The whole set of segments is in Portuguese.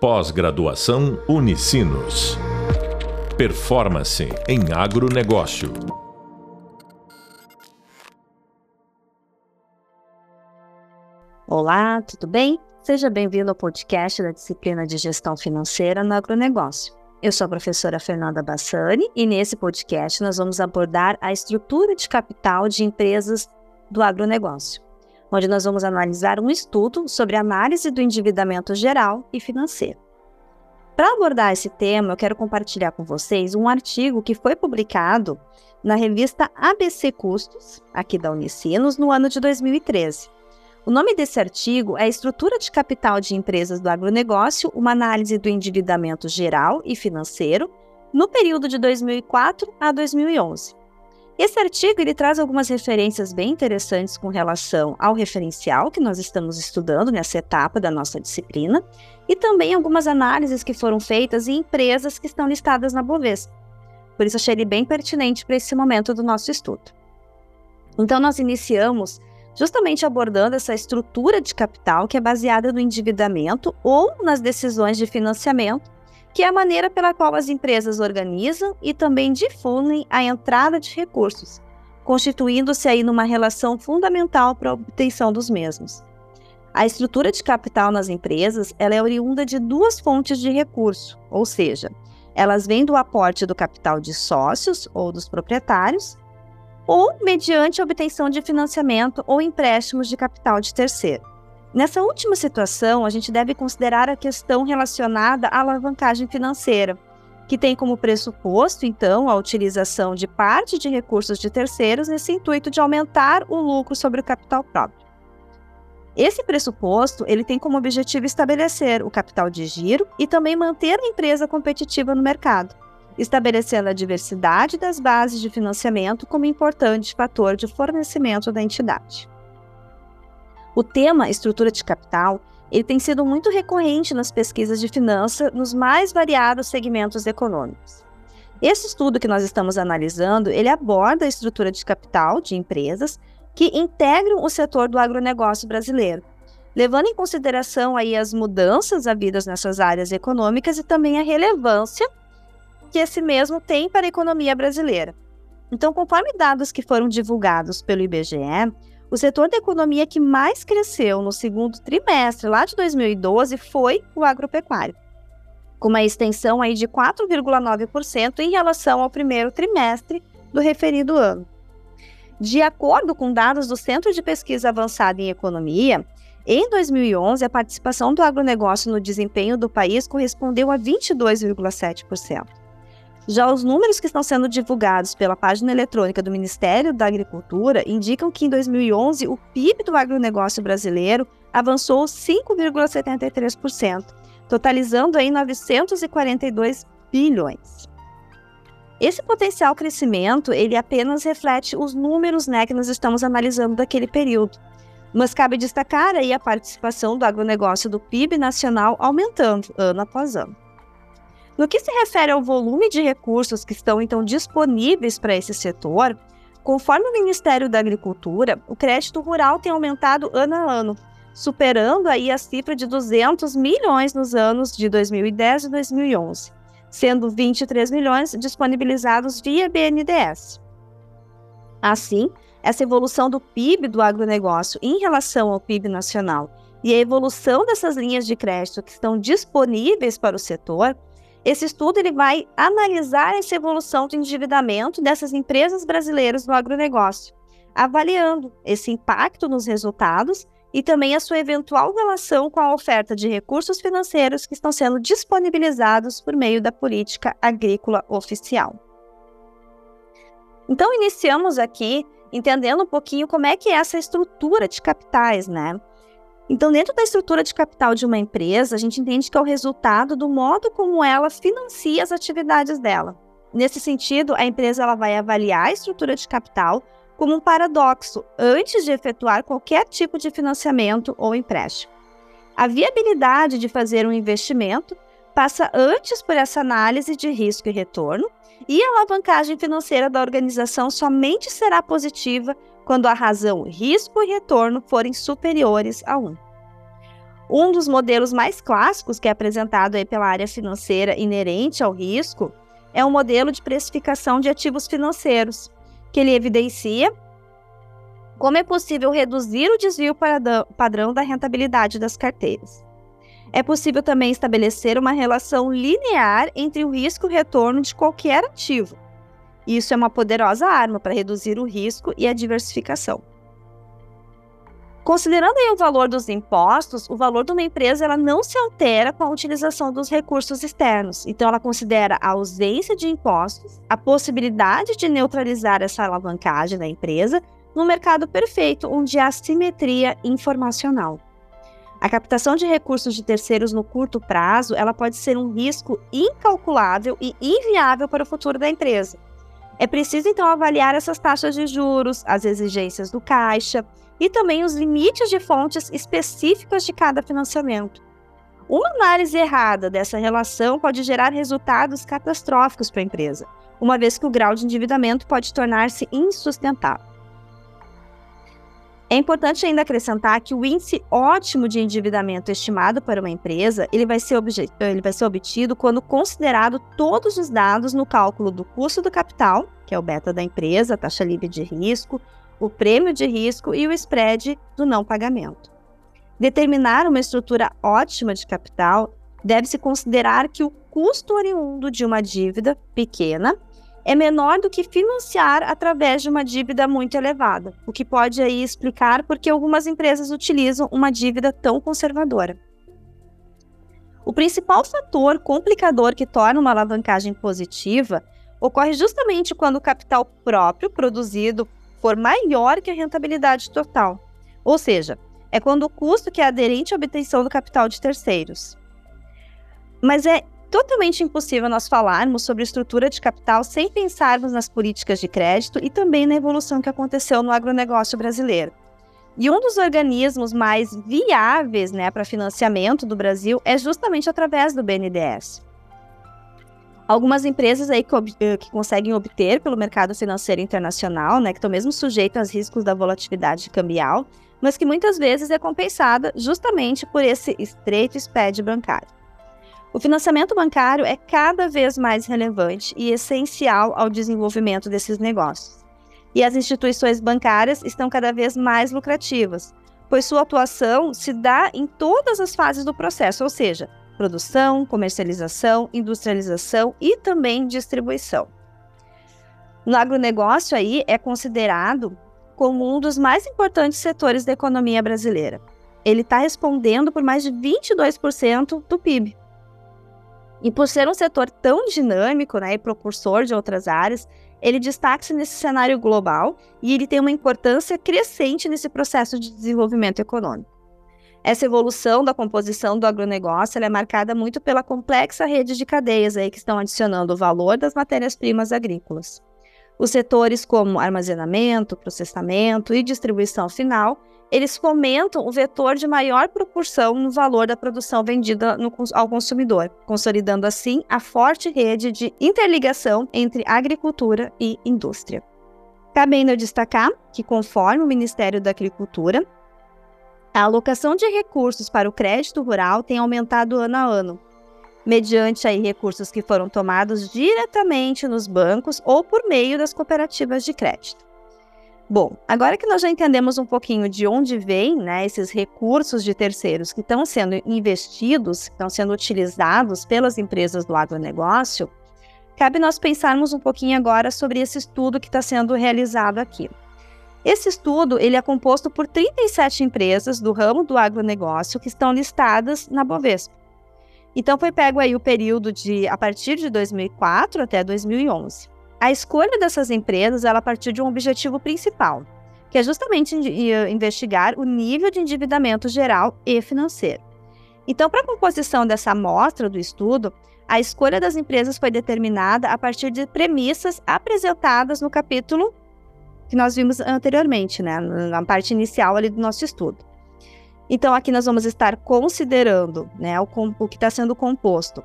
Pós-graduação Unicinos. Performance em agronegócio. Olá, tudo bem? Seja bem-vindo ao podcast da disciplina de Gestão Financeira no Agronegócio. Eu sou a professora Fernanda Bassani e nesse podcast nós vamos abordar a estrutura de capital de empresas do agronegócio onde nós vamos analisar um estudo sobre análise do endividamento geral e financeiro. Para abordar esse tema, eu quero compartilhar com vocês um artigo que foi publicado na revista ABC Custos, aqui da Unicinos, no ano de 2013. O nome desse artigo é Estrutura de Capital de Empresas do Agronegócio, uma análise do endividamento geral e financeiro no período de 2004 a 2011. Esse artigo ele traz algumas referências bem interessantes com relação ao referencial que nós estamos estudando nessa etapa da nossa disciplina e também algumas análises que foram feitas em empresas que estão listadas na Bovespa. Por isso achei ele bem pertinente para esse momento do nosso estudo. Então nós iniciamos justamente abordando essa estrutura de capital que é baseada no endividamento ou nas decisões de financiamento que é a maneira pela qual as empresas organizam e também difundem a entrada de recursos, constituindo-se aí numa relação fundamental para a obtenção dos mesmos. A estrutura de capital nas empresas ela é oriunda de duas fontes de recurso, ou seja, elas vêm do aporte do capital de sócios ou dos proprietários, ou mediante a obtenção de financiamento ou empréstimos de capital de terceiro. Nessa última situação, a gente deve considerar a questão relacionada à alavancagem financeira, que tem como pressuposto, então, a utilização de parte de recursos de terceiros nesse intuito de aumentar o lucro sobre o capital próprio. Esse pressuposto, ele tem como objetivo estabelecer o capital de giro e também manter a empresa competitiva no mercado, estabelecendo a diversidade das bases de financiamento como importante fator de fornecimento da entidade. O tema estrutura de capital ele tem sido muito recorrente nas pesquisas de finança nos mais variados segmentos econômicos. Esse estudo que nós estamos analisando, ele aborda a estrutura de capital de empresas que integram o setor do agronegócio brasileiro, levando em consideração aí as mudanças havidas nessas áreas econômicas e também a relevância que esse mesmo tem para a economia brasileira. Então, conforme dados que foram divulgados pelo IBGE, o setor da economia que mais cresceu no segundo trimestre lá de 2012 foi o agropecuário, com uma extensão aí de 4,9% em relação ao primeiro trimestre do referido ano. De acordo com dados do Centro de Pesquisa Avançada em Economia, em 2011, a participação do agronegócio no desempenho do país correspondeu a 22,7%. Já os números que estão sendo divulgados pela página eletrônica do Ministério da Agricultura indicam que em 2011 o PIB do agronegócio brasileiro avançou 5,73%, totalizando aí 942 bilhões. Esse potencial crescimento, ele apenas reflete os números né, que nós estamos analisando daquele período. Mas cabe destacar aí a participação do agronegócio do PIB nacional aumentando ano após ano. No que se refere ao volume de recursos que estão então disponíveis para esse setor, conforme o Ministério da Agricultura, o crédito rural tem aumentado ano a ano, superando aí a cifra de 200 milhões nos anos de 2010 e 2011, sendo 23 milhões disponibilizados via BNDES. Assim, essa evolução do PIB do agronegócio em relação ao PIB nacional e a evolução dessas linhas de crédito que estão disponíveis para o setor esse estudo ele vai analisar essa evolução do endividamento dessas empresas brasileiras no agronegócio, avaliando esse impacto nos resultados e também a sua eventual relação com a oferta de recursos financeiros que estão sendo disponibilizados por meio da política agrícola oficial. Então, iniciamos aqui entendendo um pouquinho como é que é essa estrutura de capitais, né? Então, dentro da estrutura de capital de uma empresa, a gente entende que é o resultado do modo como ela financia as atividades dela. Nesse sentido, a empresa ela vai avaliar a estrutura de capital como um paradoxo antes de efetuar qualquer tipo de financiamento ou empréstimo. A viabilidade de fazer um investimento passa antes por essa análise de risco e retorno, e a alavancagem financeira da organização somente será positiva quando a razão risco e retorno forem superiores a 1. Um dos modelos mais clássicos que é apresentado aí pela área financeira inerente ao risco é o modelo de precificação de ativos financeiros, que ele evidencia como é possível reduzir o desvio padrão da rentabilidade das carteiras. É possível também estabelecer uma relação linear entre o risco e o retorno de qualquer ativo. Isso é uma poderosa arma para reduzir o risco e a diversificação. Considerando o valor dos impostos, o valor de uma empresa ela não se altera com a utilização dos recursos externos. Então, ela considera a ausência de impostos, a possibilidade de neutralizar essa alavancagem da empresa no mercado perfeito, onde há simetria informacional. A captação de recursos de terceiros no curto prazo, ela pode ser um risco incalculável e inviável para o futuro da empresa. É preciso então avaliar essas taxas de juros, as exigências do caixa e também os limites de fontes específicas de cada financiamento. Uma análise errada dessa relação pode gerar resultados catastróficos para a empresa, uma vez que o grau de endividamento pode tornar-se insustentável. É importante ainda acrescentar que o índice ótimo de endividamento estimado para uma empresa ele vai, ser ele vai ser obtido quando considerado todos os dados no cálculo do custo do capital, que é o beta da empresa, a taxa livre de risco, o prêmio de risco e o spread do não pagamento. Determinar uma estrutura ótima de capital deve-se considerar que o custo oriundo de uma dívida pequena é menor do que financiar através de uma dívida muito elevada, o que pode aí explicar por que algumas empresas utilizam uma dívida tão conservadora. O principal fator complicador que torna uma alavancagem positiva ocorre justamente quando o capital próprio produzido for maior que a rentabilidade total. Ou seja, é quando o custo que é aderente à obtenção do capital de terceiros. Mas é totalmente impossível nós falarmos sobre estrutura de capital sem pensarmos nas políticas de crédito e também na evolução que aconteceu no agronegócio brasileiro. E um dos organismos mais viáveis né, para financiamento do Brasil é justamente através do BNDES. Algumas empresas aí que, eh, que, conseguem obter pelo mercado financeiro internacional, né, que estão mesmo sujeitas aos riscos da volatilidade cambial, mas que muitas vezes é compensada justamente por esse estreito spread bancário. O financiamento bancário é cada vez mais relevante e essencial ao desenvolvimento desses negócios. E as instituições bancárias estão cada vez mais lucrativas, pois sua atuação se dá em todas as fases do processo, ou seja, produção, comercialização, industrialização e também distribuição. No agronegócio aí é considerado como um dos mais importantes setores da economia brasileira. Ele está respondendo por mais de 22% do PIB. E por ser um setor tão dinâmico né, e propulsor de outras áreas, ele destaca-se nesse cenário global e ele tem uma importância crescente nesse processo de desenvolvimento econômico. Essa evolução da composição do agronegócio é marcada muito pela complexa rede de cadeias aí que estão adicionando o valor das matérias-primas agrícolas. Os setores como armazenamento, processamento e distribuição final, eles fomentam o vetor de maior proporção no valor da produção vendida no, ao consumidor, consolidando assim a forte rede de interligação entre agricultura e indústria. Cabe ainda destacar que, conforme o Ministério da Agricultura, a alocação de recursos para o crédito rural tem aumentado ano a ano, mediante aí recursos que foram tomados diretamente nos bancos ou por meio das cooperativas de crédito. Bom, agora que nós já entendemos um pouquinho de onde vêm né, esses recursos de terceiros que estão sendo investidos, que estão sendo utilizados pelas empresas do agronegócio, cabe nós pensarmos um pouquinho agora sobre esse estudo que está sendo realizado aqui. Esse estudo ele é composto por 37 empresas do ramo do agronegócio que estão listadas na Bovespa. Então foi pego aí o período de a partir de 2004 até 2011. A escolha dessas empresas ela partiu de um objetivo principal, que é justamente investigar o nível de endividamento geral e financeiro. Então, para a composição dessa amostra do estudo, a escolha das empresas foi determinada a partir de premissas apresentadas no capítulo que nós vimos anteriormente, né, na parte inicial ali do nosso estudo. Então, aqui nós vamos estar considerando né, o, o que está sendo composto.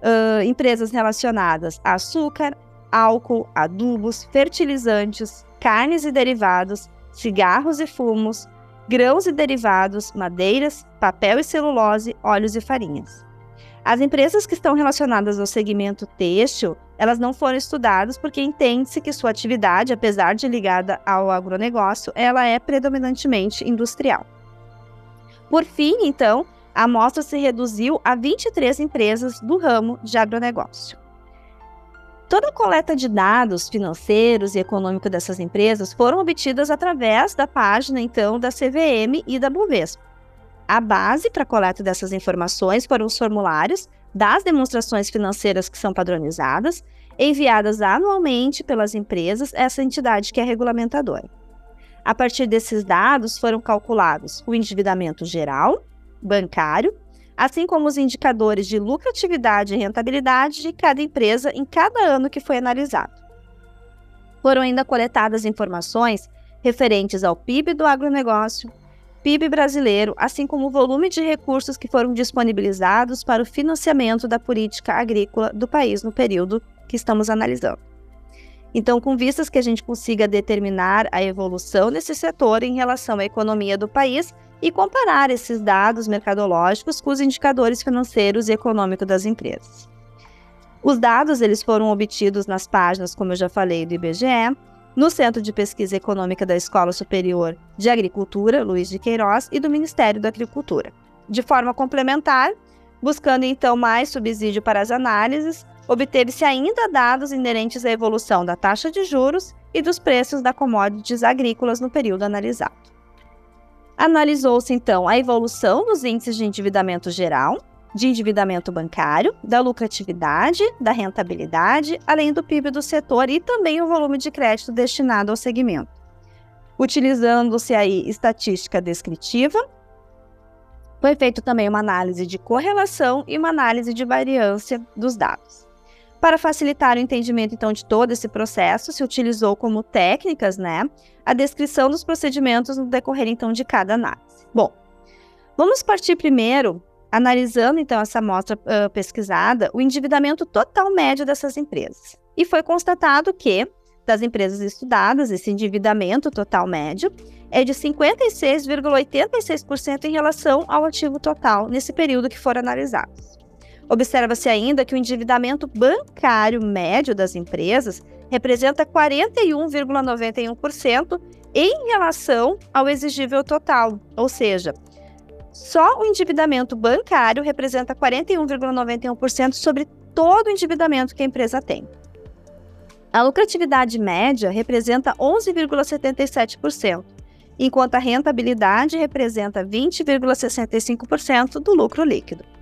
Uh, empresas relacionadas a açúcar, álcool, adubos, fertilizantes, carnes e derivados, cigarros e fumos, grãos e derivados, madeiras, papel e celulose, óleos e farinhas. As empresas que estão relacionadas ao segmento têxtil, elas não foram estudadas porque entende-se que sua atividade, apesar de ligada ao agronegócio, ela é predominantemente industrial. Por fim, então, a amostra se reduziu a 23 empresas do ramo de agronegócio. Toda a coleta de dados financeiros e econômicos dessas empresas foram obtidas através da página, então, da CVM e da Bovespa. A base para a coleta dessas informações foram os formulários das demonstrações financeiras que são padronizadas, enviadas anualmente pelas empresas essa entidade que é regulamentadora. A partir desses dados foram calculados o endividamento geral, bancário, assim como os indicadores de lucratividade e rentabilidade de cada empresa em cada ano que foi analisado. Foram ainda coletadas informações referentes ao PIB do agronegócio, PIB brasileiro, assim como o volume de recursos que foram disponibilizados para o financiamento da política agrícola do país no período que estamos analisando. Então, com vistas que a gente consiga determinar a evolução desse setor em relação à economia do país e comparar esses dados mercadológicos com os indicadores financeiros e econômicos das empresas. Os dados eles foram obtidos nas páginas, como eu já falei, do IBGE, no Centro de Pesquisa Econômica da Escola Superior de Agricultura, Luiz de Queiroz, e do Ministério da Agricultura. De forma complementar, buscando então mais subsídio para as análises, obteve-se ainda dados inerentes à evolução da taxa de juros e dos preços da commodities agrícolas no período analisado. Analisou-se então a evolução dos índices de endividamento geral, de endividamento bancário, da lucratividade, da rentabilidade, além do PIB do setor e também o volume de crédito destinado ao segmento. Utilizando-se aí estatística descritiva, foi feito também uma análise de correlação e uma análise de variância dos dados. Para facilitar o entendimento então de todo esse processo, se utilizou como técnicas, né, a descrição dos procedimentos no decorrer então de cada análise. Bom, vamos partir primeiro analisando então essa amostra uh, pesquisada, o endividamento total médio dessas empresas. E foi constatado que das empresas estudadas, esse endividamento total médio é de 56,86% em relação ao ativo total nesse período que foram analisados. Observa-se ainda que o endividamento bancário médio das empresas representa 41,91% em relação ao exigível total, ou seja, só o endividamento bancário representa 41,91% sobre todo o endividamento que a empresa tem. A lucratividade média representa 11,77%, enquanto a rentabilidade representa 20,65% do lucro líquido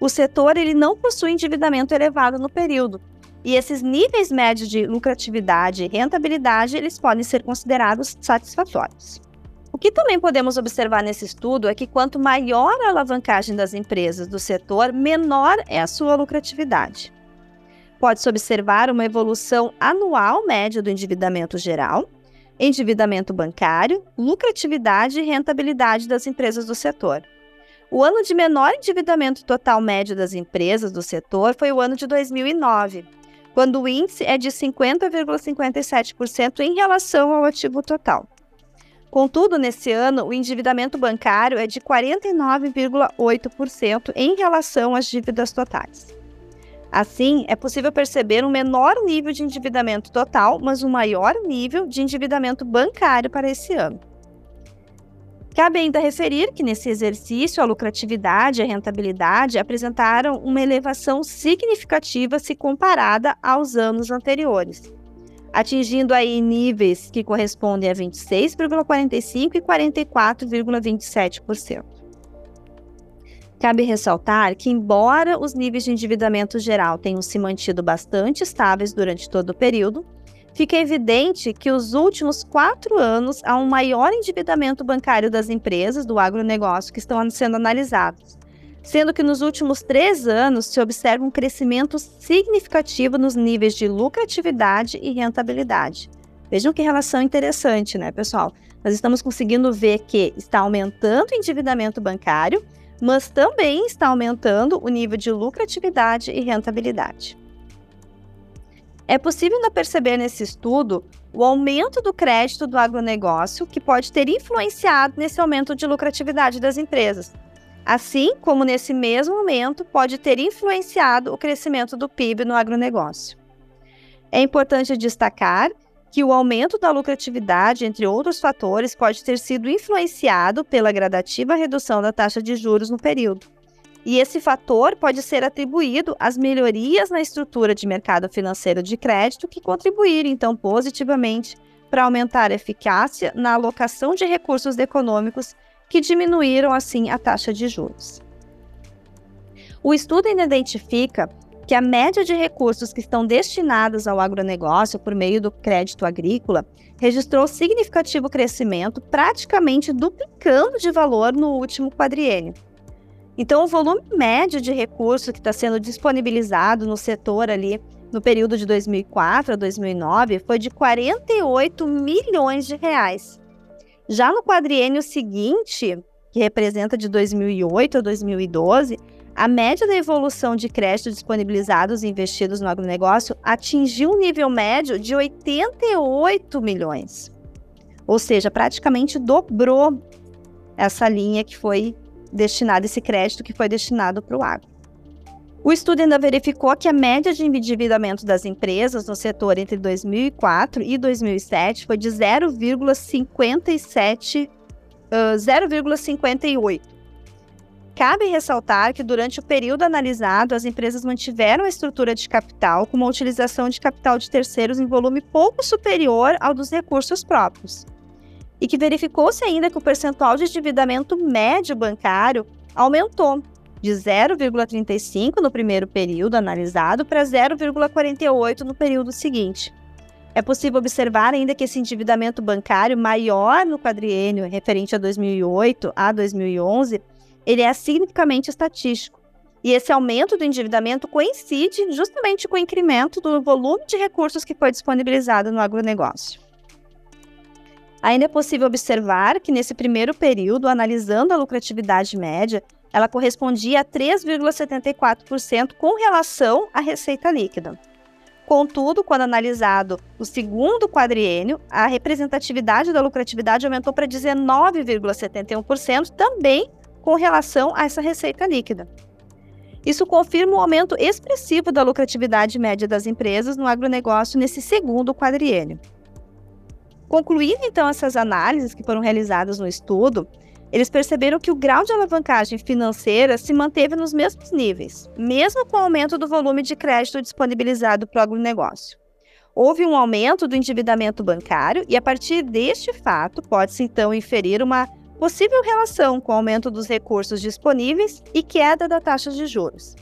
o setor ele não possui endividamento elevado no período. E esses níveis médios de lucratividade e rentabilidade, eles podem ser considerados satisfatórios. O que também podemos observar nesse estudo é que quanto maior a alavancagem das empresas do setor, menor é a sua lucratividade. Pode-se observar uma evolução anual média do endividamento geral, endividamento bancário, lucratividade e rentabilidade das empresas do setor. O ano de menor endividamento total médio das empresas do setor foi o ano de 2009, quando o índice é de 50,57% em relação ao ativo total. Contudo, nesse ano, o endividamento bancário é de 49,8% em relação às dívidas totais. Assim, é possível perceber um menor nível de endividamento total, mas um maior nível de endividamento bancário para esse ano. Cabe ainda referir que nesse exercício a lucratividade e a rentabilidade apresentaram uma elevação significativa se comparada aos anos anteriores, atingindo aí níveis que correspondem a 26,45% e 44,27%. Cabe ressaltar que, embora os níveis de endividamento geral tenham se mantido bastante estáveis durante todo o período, fica evidente que os últimos quatro anos há um maior endividamento bancário das empresas do agronegócio que estão sendo analisados, sendo que nos últimos três anos se observa um crescimento significativo nos níveis de lucratividade e rentabilidade. Vejam que relação interessante, né, pessoal? Nós estamos conseguindo ver que está aumentando o endividamento bancário, mas também está aumentando o nível de lucratividade e rentabilidade. É possível ainda perceber nesse estudo o aumento do crédito do agronegócio, que pode ter influenciado nesse aumento de lucratividade das empresas, assim como nesse mesmo momento pode ter influenciado o crescimento do PIB no agronegócio. É importante destacar que o aumento da lucratividade, entre outros fatores, pode ter sido influenciado pela gradativa redução da taxa de juros no período. E esse fator pode ser atribuído às melhorias na estrutura de mercado financeiro de crédito que contribuíram, então, positivamente para aumentar a eficácia na alocação de recursos econômicos que diminuíram, assim, a taxa de juros. O estudo ainda identifica que a média de recursos que estão destinados ao agronegócio por meio do crédito agrícola registrou significativo crescimento, praticamente duplicando de valor no último quadriênio. Então, o volume médio de recurso que está sendo disponibilizado no setor ali no período de 2004 a 2009 foi de 48 milhões de reais. Já no quadriênio seguinte, que representa de 2008 a 2012, a média da evolução de créditos disponibilizados e investidos no agronegócio atingiu um nível médio de 88 milhões. Ou seja, praticamente dobrou essa linha que foi destinado, esse crédito que foi destinado para o agro. O estudo ainda verificou que a média de endividamento das empresas no setor entre 2004 e 2007 foi de 0,57 uh, 0,58. Cabe ressaltar que durante o período analisado, as empresas mantiveram a estrutura de capital com uma utilização de capital de terceiros em volume pouco superior ao dos recursos próprios e que verificou-se ainda que o percentual de endividamento médio bancário aumentou de 0,35 no primeiro período analisado para 0,48 no período seguinte. É possível observar ainda que esse endividamento bancário maior no quadriênio referente a 2008 a 2011, ele é significativamente estatístico. E esse aumento do endividamento coincide justamente com o incremento do volume de recursos que foi disponibilizado no agronegócio. Ainda é possível observar que nesse primeiro período, analisando a lucratividade média, ela correspondia a 3,74% com relação à receita líquida. Contudo, quando analisado o segundo quadriênio, a representatividade da lucratividade aumentou para 19,71%, também com relação a essa receita líquida. Isso confirma o aumento expressivo da lucratividade média das empresas no agronegócio nesse segundo quadriênio. Concluindo então essas análises que foram realizadas no estudo, eles perceberam que o grau de alavancagem financeira se manteve nos mesmos níveis, mesmo com o aumento do volume de crédito disponibilizado para o agronegócio. Houve um aumento do endividamento bancário e, a partir deste fato, pode-se então inferir uma possível relação com o aumento dos recursos disponíveis e queda da taxa de juros.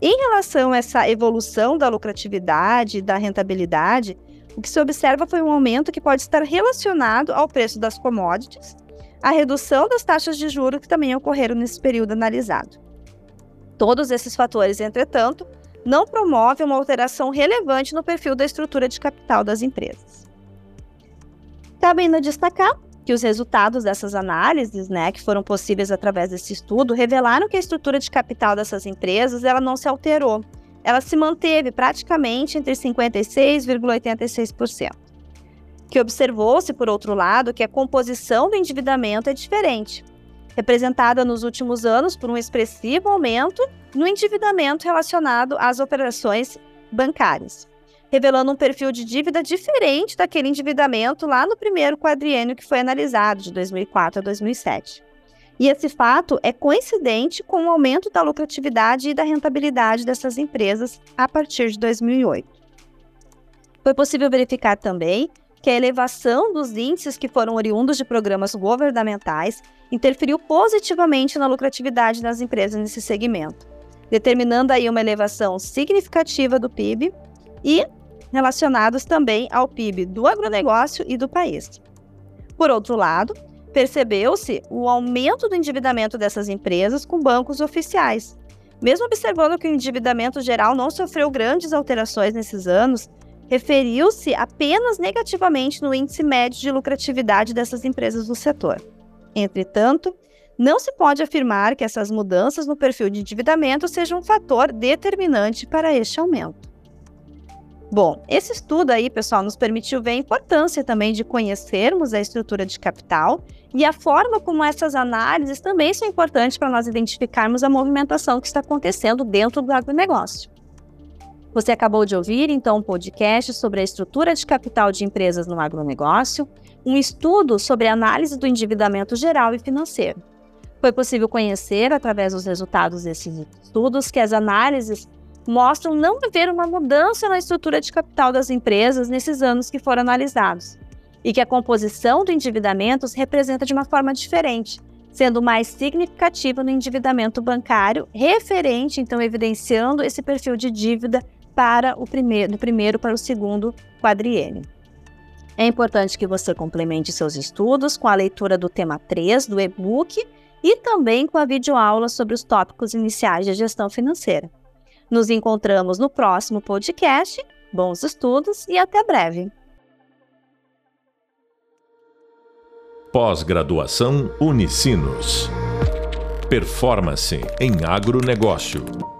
Em relação a essa evolução da lucratividade e da rentabilidade, o que se observa foi um aumento que pode estar relacionado ao preço das commodities, a redução das taxas de juros que também ocorreram nesse período analisado. Todos esses fatores, entretanto, não promovem uma alteração relevante no perfil da estrutura de capital das empresas. Cabe ainda destacar que os resultados dessas análises, né, que foram possíveis através desse estudo, revelaram que a estrutura de capital dessas empresas ela não se alterou, ela se manteve praticamente entre 56,86%. Que observou-se, por outro lado, que a composição do endividamento é diferente, representada nos últimos anos por um expressivo aumento no endividamento relacionado às operações bancárias, revelando um perfil de dívida diferente daquele endividamento lá no primeiro quadriênio que foi analisado, de 2004 a 2007. E esse fato é coincidente com o aumento da lucratividade e da rentabilidade dessas empresas a partir de 2008. Foi possível verificar também que a elevação dos índices que foram oriundos de programas governamentais interferiu positivamente na lucratividade das empresas nesse segmento, determinando aí uma elevação significativa do PIB e relacionados também ao PIB do agronegócio e do país. Por outro lado, percebeu-se o aumento do endividamento dessas empresas com bancos oficiais. Mesmo observando que o endividamento geral não sofreu grandes alterações nesses anos, referiu-se apenas negativamente no índice médio de lucratividade dessas empresas do setor. Entretanto, não se pode afirmar que essas mudanças no perfil de endividamento sejam um fator determinante para este aumento. Bom, esse estudo aí, pessoal, nos permitiu ver a importância também de conhecermos a estrutura de capital e a forma como essas análises também são importantes para nós identificarmos a movimentação que está acontecendo dentro do agronegócio. Você acabou de ouvir, então, um podcast sobre a estrutura de capital de empresas no agronegócio, um estudo sobre a análise do endividamento geral e financeiro. Foi possível conhecer, através dos resultados desses estudos, que as análises mostram não haver uma mudança na estrutura de capital das empresas nesses anos que foram analisados, e que a composição do endividamento se representa de uma forma diferente, sendo mais significativa no endividamento bancário, referente, então, evidenciando esse perfil de dívida para o primeiro, do primeiro para o segundo quadriênio. É importante que você complemente seus estudos com a leitura do tema 3 do e-book e também com a videoaula sobre os tópicos iniciais de gestão financeira. Nos encontramos no próximo podcast. Bons estudos e até breve. Pós-graduação Unicinos. Performance em agronegócio.